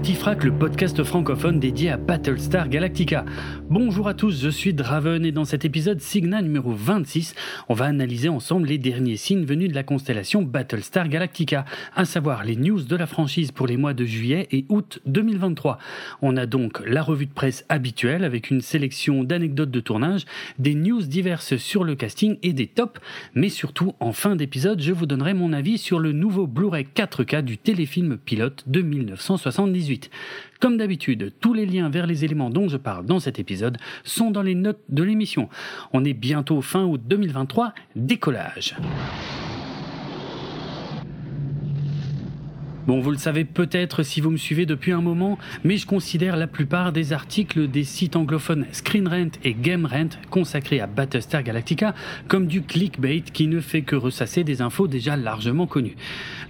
Galactifrac, le podcast francophone dédié à Battlestar Galactica. Bonjour à tous, je suis Draven et dans cet épisode Signa numéro 26, on va analyser ensemble les derniers signes venus de la constellation Battlestar Galactica, à savoir les news de la franchise pour les mois de juillet et août 2023. On a donc la revue de presse habituelle avec une sélection d'anecdotes de tournage, des news diverses sur le casting et des tops, mais surtout en fin d'épisode, je vous donnerai mon avis sur le nouveau Blu-ray 4K du téléfilm pilote de 1960. 78. Comme d'habitude, tous les liens vers les éléments dont je parle dans cet épisode sont dans les notes de l'émission. On est bientôt fin août 2023, décollage. Bon, vous le savez peut-être si vous me suivez depuis un moment, mais je considère la plupart des articles des sites anglophones Screen Rent et Game Rent consacrés à Battlestar Galactica comme du clickbait qui ne fait que ressasser des infos déjà largement connues.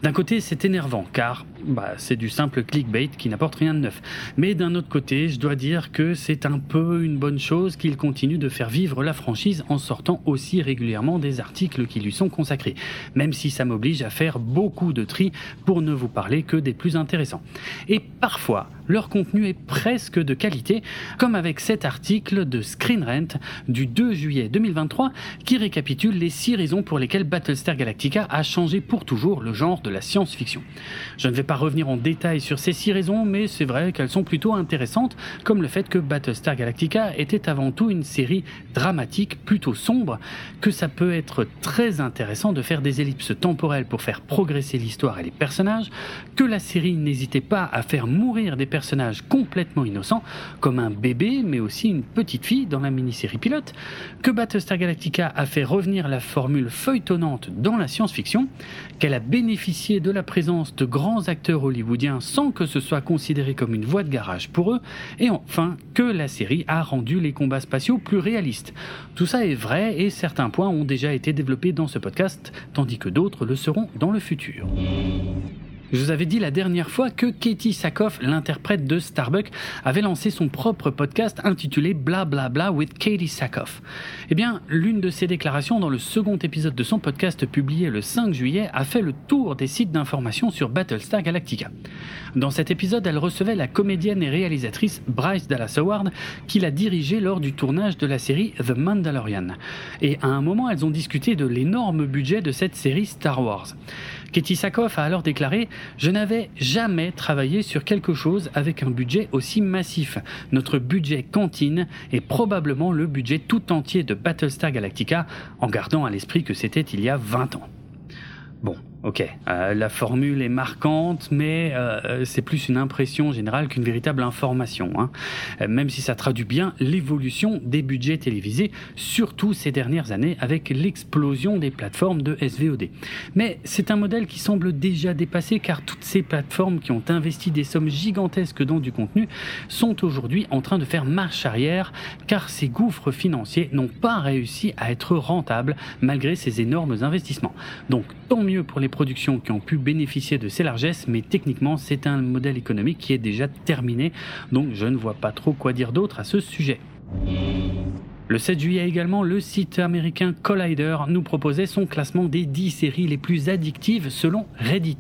D'un côté, c'est énervant car bah, c'est du simple clickbait qui n'apporte rien de neuf. Mais d'un autre côté, je dois dire que c'est un peu une bonne chose qu'il continue de faire vivre la franchise en sortant aussi régulièrement des articles qui lui sont consacrés, même si ça m'oblige à faire beaucoup de tri pour ne vous parler que des plus intéressants. Et parfois, leur contenu est presque de qualité, comme avec cet article de Screen Rent du 2 juillet 2023 qui récapitule les six raisons pour lesquelles Battlestar Galactica a changé pour toujours le genre de la science-fiction. Je ne vais pas revenir en détail sur ces six raisons, mais c'est vrai qu'elles sont plutôt intéressantes, comme le fait que Battlestar Galactica était avant tout une série dramatique plutôt sombre, que ça peut être très intéressant de faire des ellipses temporelles pour faire progresser l'histoire et les personnages, que la série n'hésitait pas à faire mourir des personnages complètement innocents, comme un bébé, mais aussi une petite fille dans la mini-série pilote, que Battlestar Galactica a fait revenir la formule feuilletonnante dans la science-fiction, qu'elle a bénéficié de la présence de grands acteurs hollywoodiens sans que ce soit considéré comme une voie de garage pour eux, et enfin que la série a rendu les combats spatiaux plus réalistes. Tout ça est vrai et certains points ont déjà été développés dans ce podcast, tandis que d'autres le seront dans le futur. Je vous avais dit la dernière fois que Katie Sackhoff, l'interprète de Starbuck, avait lancé son propre podcast intitulé Bla Bla Bla with Katie Sackhoff. Eh bien, l'une de ses déclarations dans le second épisode de son podcast publié le 5 juillet a fait le tour des sites d'information sur Battlestar Galactica. Dans cet épisode, elle recevait la comédienne et réalisatrice Bryce Dallas Howard, qui l'a dirigée lors du tournage de la série The Mandalorian. Et à un moment, elles ont discuté de l'énorme budget de cette série Star Wars. Katie Sackhoff a alors déclaré Je n'avais jamais travaillé sur quelque chose avec un budget aussi massif. Notre budget cantine est probablement le budget tout entier de Battlestar Galactica, en gardant à l'esprit que c'était il y a 20 ans. Bon, Ok, euh, la formule est marquante, mais euh, c'est plus une impression générale qu'une véritable information. Hein. Euh, même si ça traduit bien l'évolution des budgets télévisés, surtout ces dernières années avec l'explosion des plateformes de SVOD. Mais c'est un modèle qui semble déjà dépassé car toutes ces plateformes qui ont investi des sommes gigantesques dans du contenu sont aujourd'hui en train de faire marche arrière car ces gouffres financiers n'ont pas réussi à être rentables malgré ces énormes investissements. Donc tant mieux pour les productions qui ont pu bénéficier de ces largesses, mais techniquement c'est un modèle économique qui est déjà terminé, donc je ne vois pas trop quoi dire d'autre à ce sujet. Le 7 juillet également, le site américain Collider nous proposait son classement des 10 séries les plus addictives selon Reddit.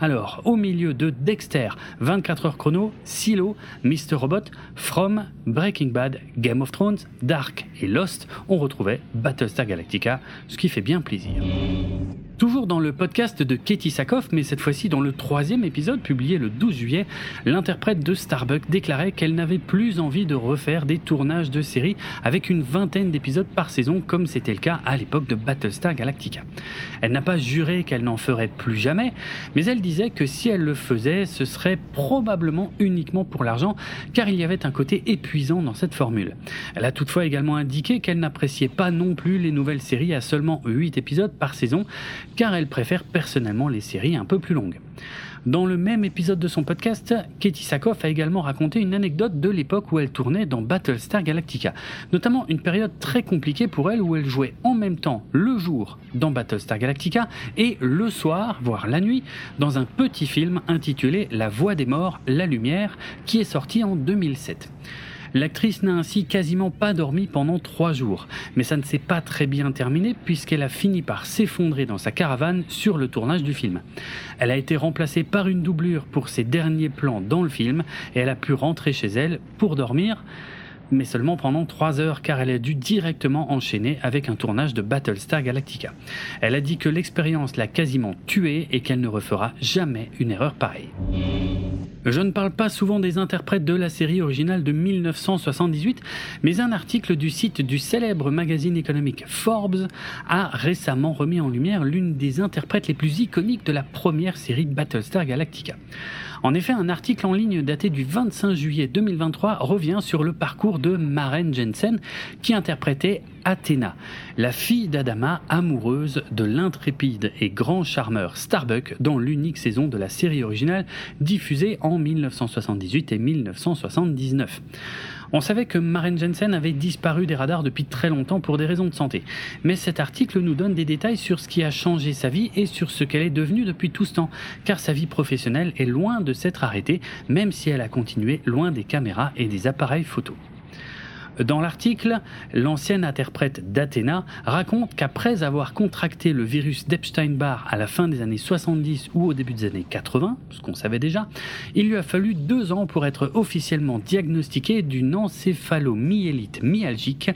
Alors, au milieu de Dexter, 24 heures chrono, Silo, Mr. Robot, From, Breaking Bad, Game of Thrones, Dark et Lost, on retrouvait Battlestar Galactica, ce qui fait bien plaisir. Toujours dans le podcast de Katie Sackhoff, mais cette fois-ci dans le troisième épisode publié le 12 juillet, l'interprète de Starbuck déclarait qu'elle n'avait plus envie de refaire des tournages de séries avec une vingtaine d'épisodes par saison comme c'était le cas à l'époque de Battlestar Galactica. Elle n'a pas juré qu'elle n'en ferait plus jamais, mais elle disait que si elle le faisait, ce serait probablement uniquement pour l'argent, car il y avait un côté épuisant dans cette formule. Elle a toutefois également indiqué qu'elle n'appréciait pas non plus les nouvelles séries à seulement 8 épisodes par saison, car elle préfère personnellement les séries un peu plus longues. Dans le même épisode de son podcast, Katie Sackhoff a également raconté une anecdote de l'époque où elle tournait dans Battlestar Galactica, notamment une période très compliquée pour elle où elle jouait en même temps le jour dans Battlestar Galactica et le soir, voire la nuit, dans un petit film intitulé La Voix des Morts, la Lumière, qui est sorti en 2007. L'actrice n'a ainsi quasiment pas dormi pendant trois jours, mais ça ne s'est pas très bien terminé puisqu'elle a fini par s'effondrer dans sa caravane sur le tournage du film. Elle a été remplacée par une doublure pour ses derniers plans dans le film et elle a pu rentrer chez elle pour dormir mais seulement pendant 3 heures car elle a dû directement enchaîner avec un tournage de Battlestar Galactica. Elle a dit que l'expérience l'a quasiment tuée et qu'elle ne refera jamais une erreur pareille. Je ne parle pas souvent des interprètes de la série originale de 1978, mais un article du site du célèbre magazine économique Forbes a récemment remis en lumière l'une des interprètes les plus iconiques de la première série de Battlestar Galactica. En effet, un article en ligne daté du 25 juillet 2023 revient sur le parcours de Maren Jensen qui interprétait Athéna, la fille d'Adama amoureuse de l'intrépide et grand charmeur Starbuck dans l'unique saison de la série originale diffusée en 1978 et 1979. On savait que Maren Jensen avait disparu des radars depuis très longtemps pour des raisons de santé. Mais cet article nous donne des détails sur ce qui a changé sa vie et sur ce qu'elle est devenue depuis tout ce temps, car sa vie professionnelle est loin de s'être arrêtée, même si elle a continué loin des caméras et des appareils photo. Dans l'article, l'ancienne interprète d'Athéna raconte qu'après avoir contracté le virus d'Epstein-Barr à la fin des années 70 ou au début des années 80, ce qu'on savait déjà, il lui a fallu deux ans pour être officiellement diagnostiqué d'une encéphalomyélite myalgique,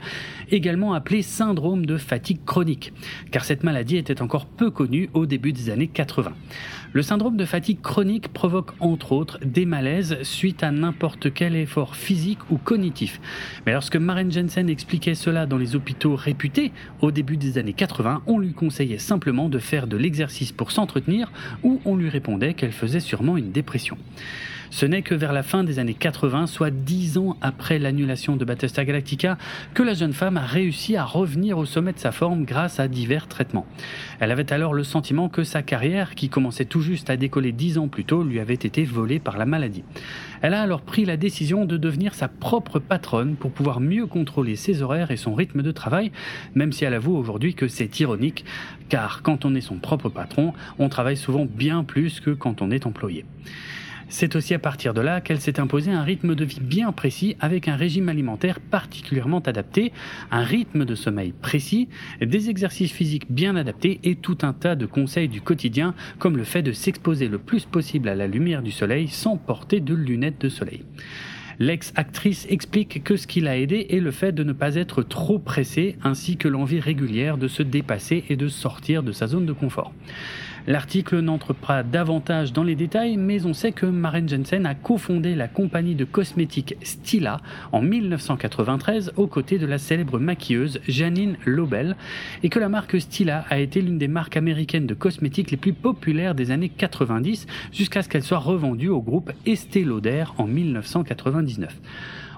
également appelée syndrome de fatigue chronique, car cette maladie était encore peu connue au début des années 80. Le syndrome de fatigue chronique provoque entre autres des malaises suite à n'importe quel effort physique ou cognitif. Mais lorsque Maren Jensen expliquait cela dans les hôpitaux réputés au début des années 80, on lui conseillait simplement de faire de l'exercice pour s'entretenir ou on lui répondait qu'elle faisait sûrement une dépression. Ce n'est que vers la fin des années 80, soit dix ans après l'annulation de Battlestar Galactica, que la jeune femme a réussi à revenir au sommet de sa forme grâce à divers traitements. Elle avait alors le sentiment que sa carrière, qui commençait tout juste à décoller dix ans plus tôt, lui avait été volée par la maladie. Elle a alors pris la décision de devenir sa propre patronne pour pouvoir mieux contrôler ses horaires et son rythme de travail, même si elle avoue aujourd'hui que c'est ironique, car quand on est son propre patron, on travaille souvent bien plus que quand on est employé. C'est aussi à partir de là qu'elle s'est imposée un rythme de vie bien précis avec un régime alimentaire particulièrement adapté, un rythme de sommeil précis, des exercices physiques bien adaptés et tout un tas de conseils du quotidien comme le fait de s'exposer le plus possible à la lumière du soleil sans porter de lunettes de soleil. L'ex-actrice explique que ce qui l'a aidé est le fait de ne pas être trop pressée ainsi que l'envie régulière de se dépasser et de sortir de sa zone de confort. L'article n'entre pas davantage dans les détails, mais on sait que Maren Jensen a cofondé la compagnie de cosmétiques Stila en 1993 aux côtés de la célèbre maquilleuse Janine Lobel et que la marque Stila a été l'une des marques américaines de cosmétiques les plus populaires des années 90 jusqu'à ce qu'elle soit revendue au groupe Estée Lauder en 1999.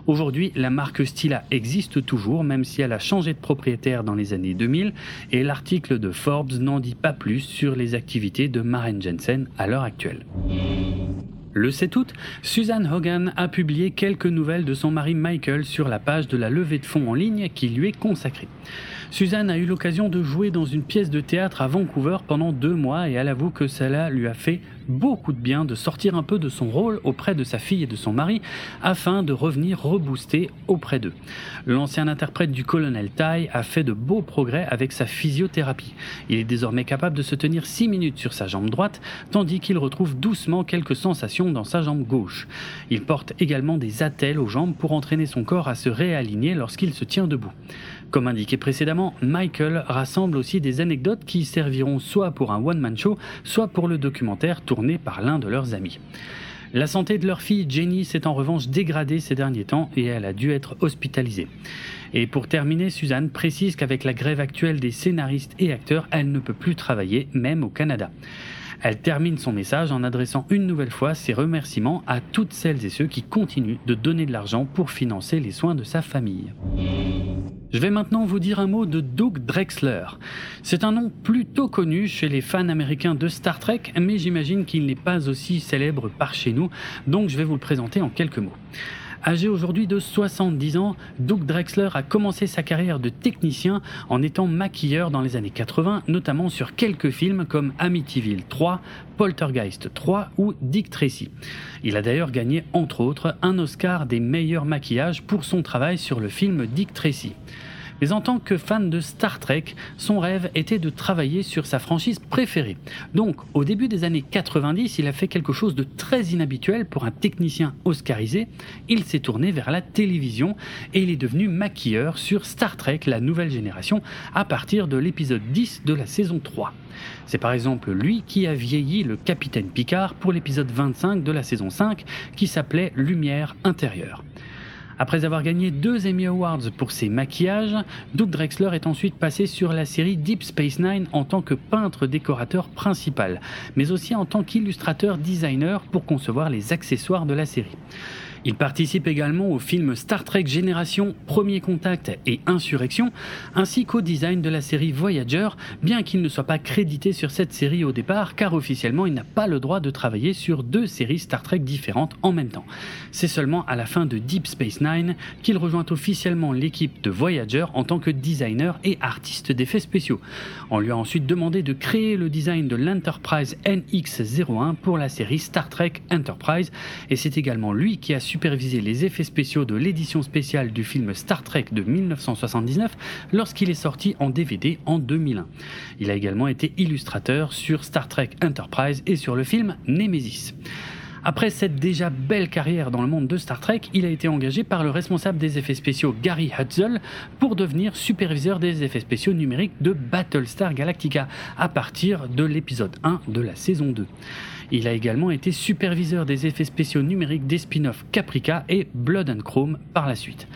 Aujourd'hui, la marque Stila existe toujours, même si elle a changé de propriétaire dans les années 2000, et l'article de Forbes n'en dit pas plus sur les activités de Maren Jensen à l'heure actuelle. Le 7 août, Suzanne Hogan a publié quelques nouvelles de son mari Michael sur la page de la levée de fonds en ligne qui lui est consacrée. Suzanne a eu l'occasion de jouer dans une pièce de théâtre à Vancouver pendant deux mois et elle avoue que cela lui a fait beaucoup de bien de sortir un peu de son rôle auprès de sa fille et de son mari afin de revenir rebooster auprès d'eux. L'ancien interprète du colonel Tai a fait de beaux progrès avec sa physiothérapie. Il est désormais capable de se tenir six minutes sur sa jambe droite tandis qu'il retrouve doucement quelques sensations dans sa jambe gauche. Il porte également des attelles aux jambes pour entraîner son corps à se réaligner lorsqu'il se tient debout. Comme indiqué précédemment, Michael rassemble aussi des anecdotes qui serviront soit pour un one-man show, soit pour le documentaire tourné par l'un de leurs amis. La santé de leur fille Jenny s'est en revanche dégradée ces derniers temps et elle a dû être hospitalisée. Et pour terminer, Suzanne précise qu'avec la grève actuelle des scénaristes et acteurs, elle ne peut plus travailler, même au Canada. Elle termine son message en adressant une nouvelle fois ses remerciements à toutes celles et ceux qui continuent de donner de l'argent pour financer les soins de sa famille. Je vais maintenant vous dire un mot de Doug Drexler. C'est un nom plutôt connu chez les fans américains de Star Trek, mais j'imagine qu'il n'est pas aussi célèbre par chez nous, donc je vais vous le présenter en quelques mots. Âgé aujourd'hui de 70 ans, Doug Drexler a commencé sa carrière de technicien en étant maquilleur dans les années 80, notamment sur quelques films comme Amityville 3, Poltergeist 3 ou Dick Tracy. Il a d'ailleurs gagné entre autres un Oscar des meilleurs maquillages pour son travail sur le film Dick Tracy. Mais en tant que fan de Star Trek, son rêve était de travailler sur sa franchise préférée. Donc, au début des années 90, il a fait quelque chose de très inhabituel pour un technicien oscarisé. Il s'est tourné vers la télévision et il est devenu maquilleur sur Star Trek, la nouvelle génération, à partir de l'épisode 10 de la saison 3. C'est par exemple lui qui a vieilli le capitaine Picard pour l'épisode 25 de la saison 5 qui s'appelait Lumière intérieure. Après avoir gagné deux Emmy Awards pour ses maquillages, Doug Drexler est ensuite passé sur la série Deep Space Nine en tant que peintre décorateur principal, mais aussi en tant qu'illustrateur designer pour concevoir les accessoires de la série. Il participe également au film Star Trek Génération, Premier Contact et Insurrection, ainsi qu'au design de la série Voyager, bien qu'il ne soit pas crédité sur cette série au départ, car officiellement il n'a pas le droit de travailler sur deux séries Star Trek différentes en même temps. C'est seulement à la fin de Deep Space Nine qu'il rejoint officiellement l'équipe de Voyager en tant que designer et artiste d'effets spéciaux. On lui a ensuite demandé de créer le design de l'Enterprise NX-01 pour la série Star Trek Enterprise, et c'est également lui qui a supervisé les effets spéciaux de l'édition spéciale du film Star Trek de 1979 lorsqu'il est sorti en DVD en 2001. Il a également été illustrateur sur Star Trek Enterprise et sur le film Nemesis. Après cette déjà belle carrière dans le monde de Star Trek, il a été engagé par le responsable des effets spéciaux Gary Hutzel pour devenir superviseur des effets spéciaux numériques de Battlestar Galactica à partir de l'épisode 1 de la saison 2. Il a également été superviseur des effets spéciaux numériques des spin-offs Caprica et Blood and Chrome par la suite.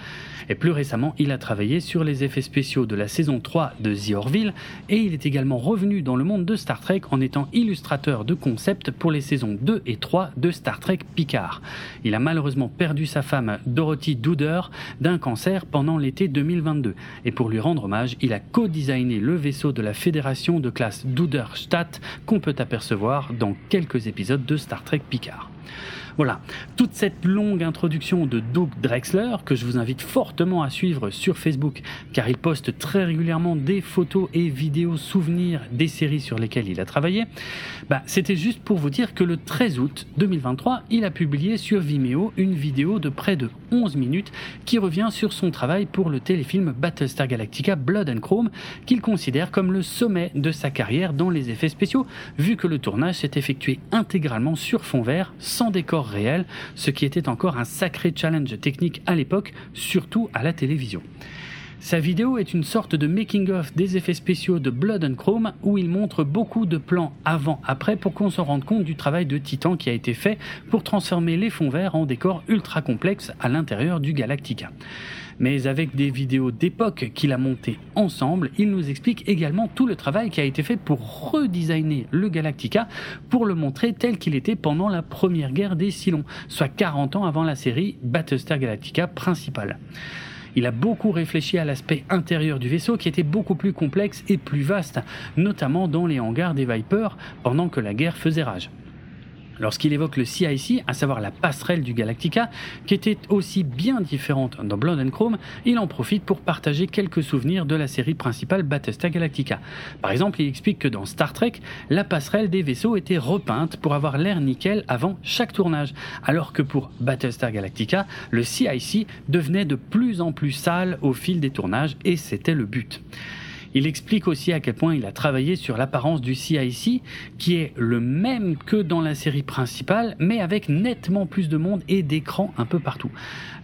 Et plus récemment, il a travaillé sur les effets spéciaux de la saison 3 de The Orville et il est également revenu dans le monde de Star Trek en étant illustrateur de concept pour les saisons 2 et 3 de Star Trek Picard. Il a malheureusement perdu sa femme Dorothy Duder d'un cancer pendant l'été 2022 et pour lui rendre hommage, il a co-designé le vaisseau de la fédération de classe Duderstadt qu'on peut apercevoir dans quelques épisodes de Star Trek Picard. Voilà, toute cette longue introduction de Doug Drexler, que je vous invite fortement à suivre sur Facebook, car il poste très régulièrement des photos et vidéos souvenirs des séries sur lesquelles il a travaillé, bah, c'était juste pour vous dire que le 13 août 2023, il a publié sur Vimeo une vidéo de près de 11 minutes qui revient sur son travail pour le téléfilm Battlestar Galactica Blood and Chrome, qu'il considère comme le sommet de sa carrière dans les effets spéciaux, vu que le tournage s'est effectué intégralement sur fond vert, sans décor réel, ce qui était encore un sacré challenge technique à l'époque, surtout à la télévision. Sa vidéo est une sorte de making-of des effets spéciaux de Blood and Chrome où il montre beaucoup de plans avant-après pour qu'on se rende compte du travail de titan qui a été fait pour transformer les fonds verts en décors ultra complexes à l'intérieur du Galactica mais avec des vidéos d'époque qu'il a montées ensemble, il nous explique également tout le travail qui a été fait pour redesigner le Galactica pour le montrer tel qu'il était pendant la première guerre des Cylons, soit 40 ans avant la série Battlestar Galactica principale. Il a beaucoup réfléchi à l'aspect intérieur du vaisseau qui était beaucoup plus complexe et plus vaste, notamment dans les hangars des Vipers pendant que la guerre faisait rage. Lorsqu'il évoque le CIC, à savoir la passerelle du Galactica, qui était aussi bien différente dans Blood and Chrome, il en profite pour partager quelques souvenirs de la série principale Battlestar Galactica. Par exemple, il explique que dans Star Trek, la passerelle des vaisseaux était repeinte pour avoir l'air nickel avant chaque tournage, alors que pour Battlestar Galactica, le CIC devenait de plus en plus sale au fil des tournages et c'était le but. Il explique aussi à quel point il a travaillé sur l'apparence du CIC, qui est le même que dans la série principale, mais avec nettement plus de monde et d'écrans un peu partout.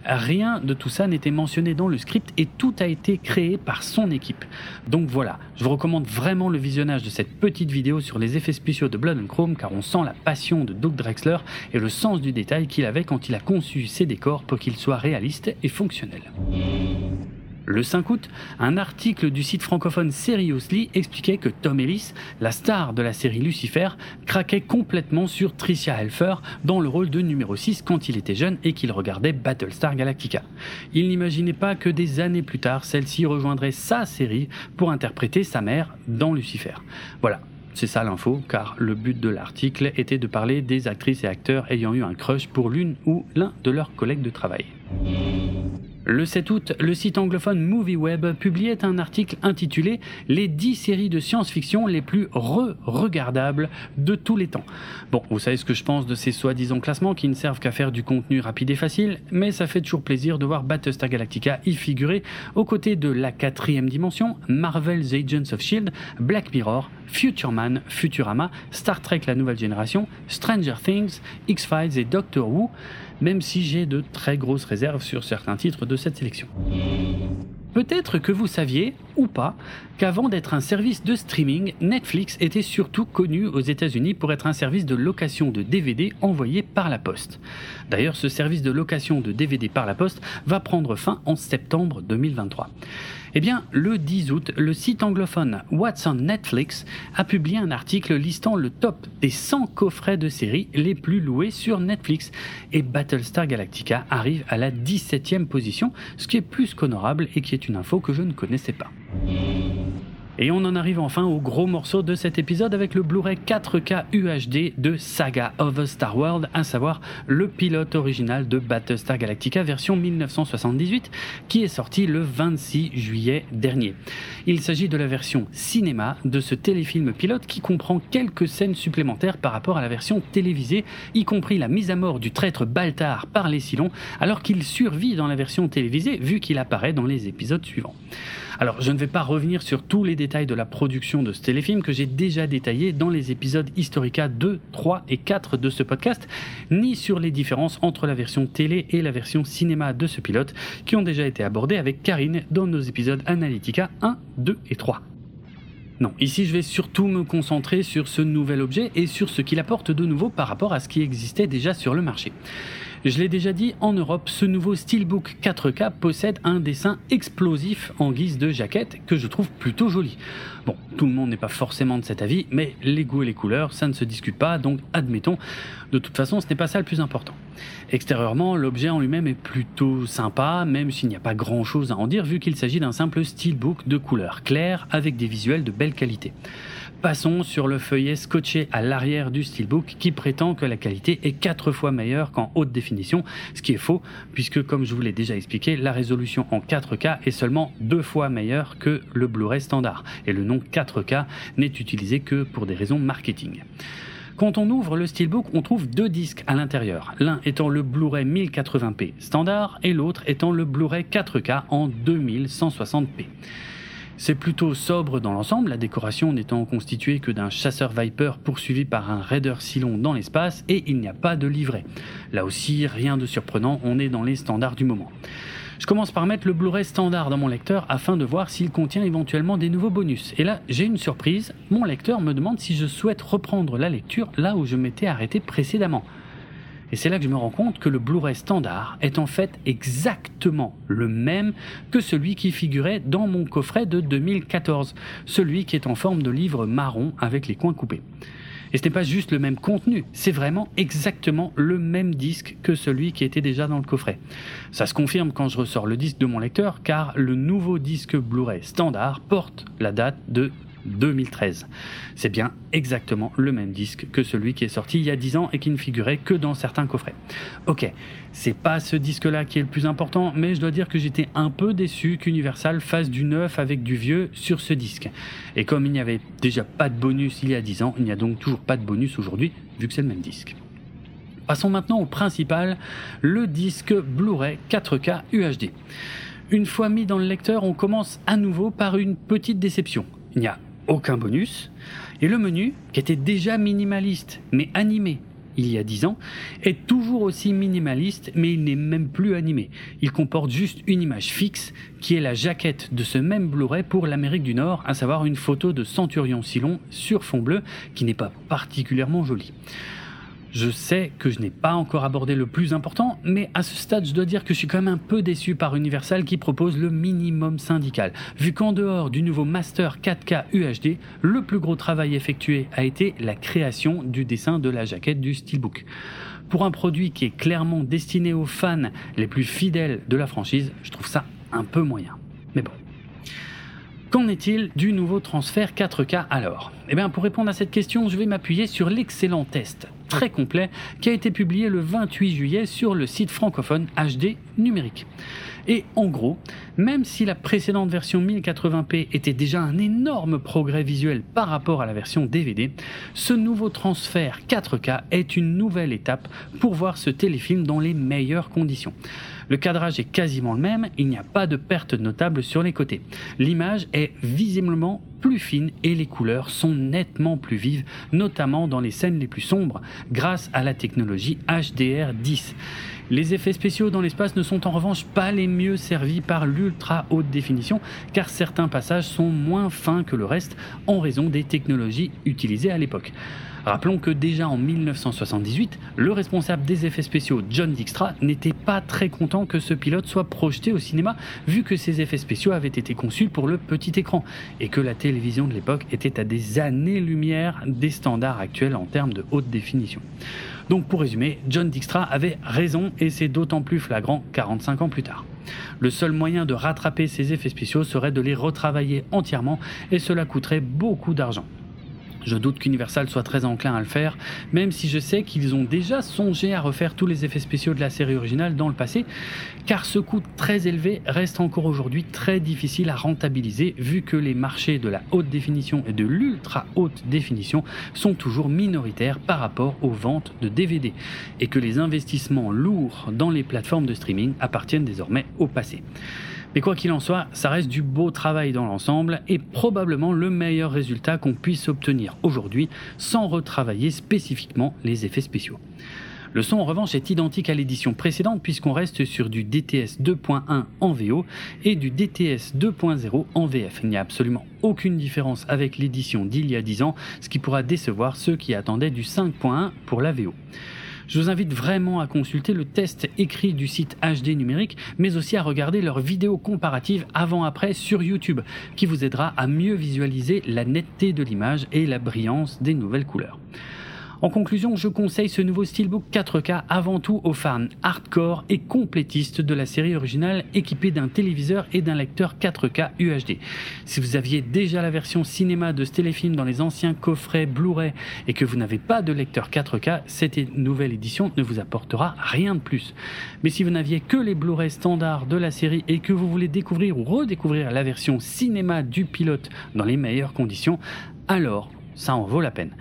Rien de tout ça n'était mentionné dans le script et tout a été créé par son équipe. Donc voilà, je vous recommande vraiment le visionnage de cette petite vidéo sur les effets spéciaux de Blood and Chrome car on sent la passion de Doug Drexler et le sens du détail qu'il avait quand il a conçu ses décors pour qu'ils soient réalistes et fonctionnels. Le 5 août, un article du site francophone Seriously expliquait que Tom Ellis, la star de la série Lucifer, craquait complètement sur Tricia Helfer dans le rôle de numéro 6 quand il était jeune et qu'il regardait Battlestar Galactica. Il n'imaginait pas que des années plus tard, celle-ci rejoindrait sa série pour interpréter sa mère dans Lucifer. Voilà, c'est ça l'info, car le but de l'article était de parler des actrices et acteurs ayant eu un crush pour l'une ou l'un de leurs collègues de travail. Le 7 août, le site anglophone MovieWeb publiait un article intitulé Les 10 séries de science-fiction les plus re-regardables de tous les temps. Bon, vous savez ce que je pense de ces soi-disant classements qui ne servent qu'à faire du contenu rapide et facile, mais ça fait toujours plaisir de voir Battlestar Galactica y figurer aux côtés de La quatrième dimension, Marvel's Agents of Shield, Black Mirror, Future Man, Futurama, Star Trek La Nouvelle Génération, Stranger Things, X-Files et Doctor Who même si j'ai de très grosses réserves sur certains titres de cette sélection. Peut-être que vous saviez, ou pas, qu'avant d'être un service de streaming, Netflix était surtout connu aux États-Unis pour être un service de location de DVD envoyé par la poste. D'ailleurs, ce service de location de DVD par la poste va prendre fin en septembre 2023. Eh bien, le 10 août, le site anglophone What's on Netflix a publié un article listant le top des 100 coffrets de séries les plus loués sur Netflix. Et Battlestar Galactica arrive à la 17e position, ce qui est plus qu'honorable et qui est une info que je ne connaissais pas. Et on en arrive enfin au gros morceau de cet épisode avec le Blu-ray 4K UHD de Saga of Star World, à savoir le pilote original de Battlestar Galactica version 1978 qui est sorti le 26 juillet dernier. Il s'agit de la version cinéma de ce téléfilm pilote qui comprend quelques scènes supplémentaires par rapport à la version télévisée, y compris la mise à mort du traître Baltar par les Silons alors qu'il survit dans la version télévisée vu qu'il apparaît dans les épisodes suivants. Alors, je ne vais pas revenir sur tous les détails de la production de ce téléfilm que j'ai déjà détaillé dans les épisodes Historica 2, 3 et 4 de ce podcast, ni sur les différences entre la version télé et la version cinéma de ce pilote qui ont déjà été abordées avec Karine dans nos épisodes Analytica 1, 2 et 3. Non, ici je vais surtout me concentrer sur ce nouvel objet et sur ce qu'il apporte de nouveau par rapport à ce qui existait déjà sur le marché. Je l'ai déjà dit, en Europe, ce nouveau Steelbook 4K possède un dessin explosif en guise de jaquette que je trouve plutôt joli. Bon, tout le monde n'est pas forcément de cet avis, mais les goûts et les couleurs, ça ne se discute pas, donc admettons. De toute façon, ce n'est pas ça le plus important. Extérieurement, l'objet en lui-même est plutôt sympa, même s'il n'y a pas grand-chose à en dire vu qu'il s'agit d'un simple steelbook de couleur claire avec des visuels de belle qualité. Passons sur le feuillet scotché à l'arrière du steelbook qui prétend que la qualité est 4 fois meilleure qu'en haute définition, ce qui est faux puisque comme je vous l'ai déjà expliqué, la résolution en 4K est seulement 2 fois meilleure que le Blu-ray standard et le nom 4K n'est utilisé que pour des raisons marketing. Quand on ouvre le Steelbook, on trouve deux disques à l'intérieur, l'un étant le Blu-ray 1080p standard et l'autre étant le Blu-ray 4K en 2160p. C'est plutôt sobre dans l'ensemble, la décoration n'étant constituée que d'un chasseur Viper poursuivi par un Raider Cylon dans l'espace et il n'y a pas de livret. Là aussi, rien de surprenant, on est dans les standards du moment. Je commence par mettre le Blu-ray standard dans mon lecteur afin de voir s'il contient éventuellement des nouveaux bonus. Et là, j'ai une surprise, mon lecteur me demande si je souhaite reprendre la lecture là où je m'étais arrêté précédemment. Et c'est là que je me rends compte que le Blu-ray standard est en fait exactement le même que celui qui figurait dans mon coffret de 2014, celui qui est en forme de livre marron avec les coins coupés. Et ce n'est pas juste le même contenu, c'est vraiment exactement le même disque que celui qui était déjà dans le coffret. Ça se confirme quand je ressors le disque de mon lecteur car le nouveau disque Blu-ray standard porte la date de 2013. C'est bien exactement le même disque que celui qui est sorti il y a 10 ans et qui ne figurait que dans certains coffrets. Ok, c'est pas ce disque-là qui est le plus important, mais je dois dire que j'étais un peu déçu qu'Universal fasse du neuf avec du vieux sur ce disque. Et comme il n'y avait déjà pas de bonus il y a 10 ans, il n'y a donc toujours pas de bonus aujourd'hui, vu que c'est le même disque. Passons maintenant au principal, le disque Blu-ray 4K UHD. Une fois mis dans le lecteur, on commence à nouveau par une petite déception. Il n'y a aucun bonus. Et le menu, qui était déjà minimaliste, mais animé il y a 10 ans, est toujours aussi minimaliste, mais il n'est même plus animé. Il comporte juste une image fixe, qui est la jaquette de ce même Blu-ray pour l'Amérique du Nord, à savoir une photo de Centurion Silon sur fond bleu, qui n'est pas particulièrement jolie. Je sais que je n'ai pas encore abordé le plus important, mais à ce stade, je dois dire que je suis quand même un peu déçu par Universal qui propose le minimum syndical, vu qu'en dehors du nouveau Master 4K UHD, le plus gros travail effectué a été la création du dessin de la jaquette du Steelbook. Pour un produit qui est clairement destiné aux fans les plus fidèles de la franchise, je trouve ça un peu moyen. Mais bon. Qu'en est-il du nouveau transfert 4K alors? Eh bien, pour répondre à cette question, je vais m'appuyer sur l'excellent test très complet qui a été publié le 28 juillet sur le site francophone HD numérique. Et en gros, même si la précédente version 1080p était déjà un énorme progrès visuel par rapport à la version DVD, ce nouveau transfert 4K est une nouvelle étape pour voir ce téléfilm dans les meilleures conditions. Le cadrage est quasiment le même, il n'y a pas de perte notable sur les côtés. L'image est visiblement plus fine et les couleurs sont nettement plus vives, notamment dans les scènes les plus sombres, grâce à la technologie HDR10. Les effets spéciaux dans l'espace ne sont en revanche pas les mieux servis par l'ultra haute définition, car certains passages sont moins fins que le reste en raison des technologies utilisées à l'époque. Rappelons que déjà en 1978, le responsable des effets spéciaux John Dijkstra n'était pas très content que ce pilote soit projeté au cinéma vu que ces effets spéciaux avaient été conçus pour le petit écran et que la télévision de l'époque était à des années-lumière des standards actuels en termes de haute définition. Donc pour résumer, John Dijkstra avait raison et c'est d'autant plus flagrant 45 ans plus tard. Le seul moyen de rattraper ces effets spéciaux serait de les retravailler entièrement et cela coûterait beaucoup d'argent. Je doute qu'Universal soit très enclin à le faire, même si je sais qu'ils ont déjà songé à refaire tous les effets spéciaux de la série originale dans le passé, car ce coût très élevé reste encore aujourd'hui très difficile à rentabiliser vu que les marchés de la haute définition et de l'ultra haute définition sont toujours minoritaires par rapport aux ventes de DVD, et que les investissements lourds dans les plateformes de streaming appartiennent désormais au passé. Mais quoi qu'il en soit, ça reste du beau travail dans l'ensemble et probablement le meilleur résultat qu'on puisse obtenir aujourd'hui sans retravailler spécifiquement les effets spéciaux. Le son en revanche est identique à l'édition précédente puisqu'on reste sur du DTS 2.1 en VO et du DTS 2.0 en VF. Il n'y a absolument aucune différence avec l'édition d'il y a 10 ans, ce qui pourra décevoir ceux qui attendaient du 5.1 pour la VO. Je vous invite vraiment à consulter le test écrit du site HD numérique, mais aussi à regarder leurs vidéos comparatives avant-après sur YouTube, qui vous aidera à mieux visualiser la netteté de l'image et la brillance des nouvelles couleurs. En conclusion, je conseille ce nouveau Steelbook 4K avant tout aux fans hardcore et complétistes de la série originale équipée d'un téléviseur et d'un lecteur 4K UHD. Si vous aviez déjà la version cinéma de ce téléfilm dans les anciens coffrets Blu-ray et que vous n'avez pas de lecteur 4K, cette nouvelle édition ne vous apportera rien de plus. Mais si vous n'aviez que les Blu-ray standards de la série et que vous voulez découvrir ou redécouvrir la version cinéma du pilote dans les meilleures conditions, alors ça en vaut la peine.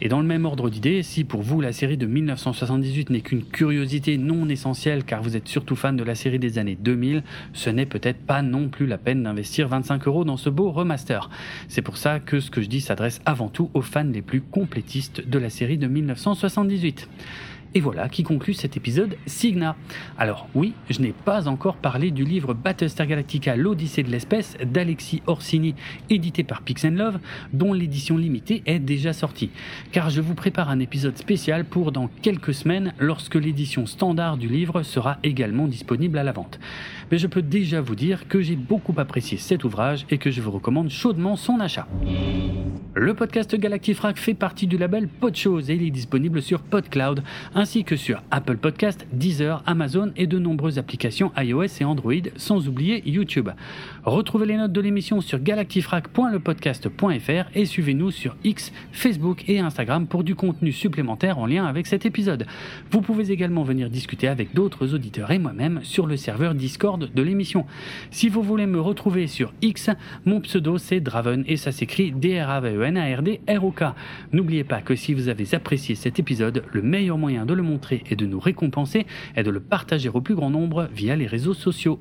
Et dans le même ordre d'idée, si pour vous la série de 1978 n'est qu'une curiosité non essentielle car vous êtes surtout fan de la série des années 2000, ce n'est peut-être pas non plus la peine d'investir 25 euros dans ce beau remaster. C'est pour ça que ce que je dis s'adresse avant tout aux fans les plus complétistes de la série de 1978. Et voilà qui conclut cet épisode Signa. Alors oui, je n'ai pas encore parlé du livre Battlestar Galactica l'Odyssée de l'espèce d'Alexis Orsini, édité par Pix Love, dont l'édition limitée est déjà sortie. Car je vous prépare un épisode spécial pour dans quelques semaines lorsque l'édition standard du livre sera également disponible à la vente. Mais je peux déjà vous dire que j'ai beaucoup apprécié cet ouvrage et que je vous recommande chaudement son achat. Le podcast Galactifrac fait partie du label Podchose et il est disponible sur PodCloud ainsi que sur Apple Podcast, Deezer, Amazon et de nombreuses applications iOS et Android, sans oublier YouTube. Retrouvez les notes de l'émission sur galactifrac.lepodcast.fr et suivez-nous sur X, Facebook et Instagram pour du contenu supplémentaire en lien avec cet épisode. Vous pouvez également venir discuter avec d'autres auditeurs et moi-même sur le serveur Discord de l'émission. Si vous voulez me retrouver sur X, mon pseudo c'est Draven et ça s'écrit D-R-A-V-E-N-A-R-D-R-O-K. N'oubliez pas que si vous avez apprécié cet épisode, le meilleur moyen de le montrer et de nous récompenser est de le partager au plus grand nombre via les réseaux sociaux.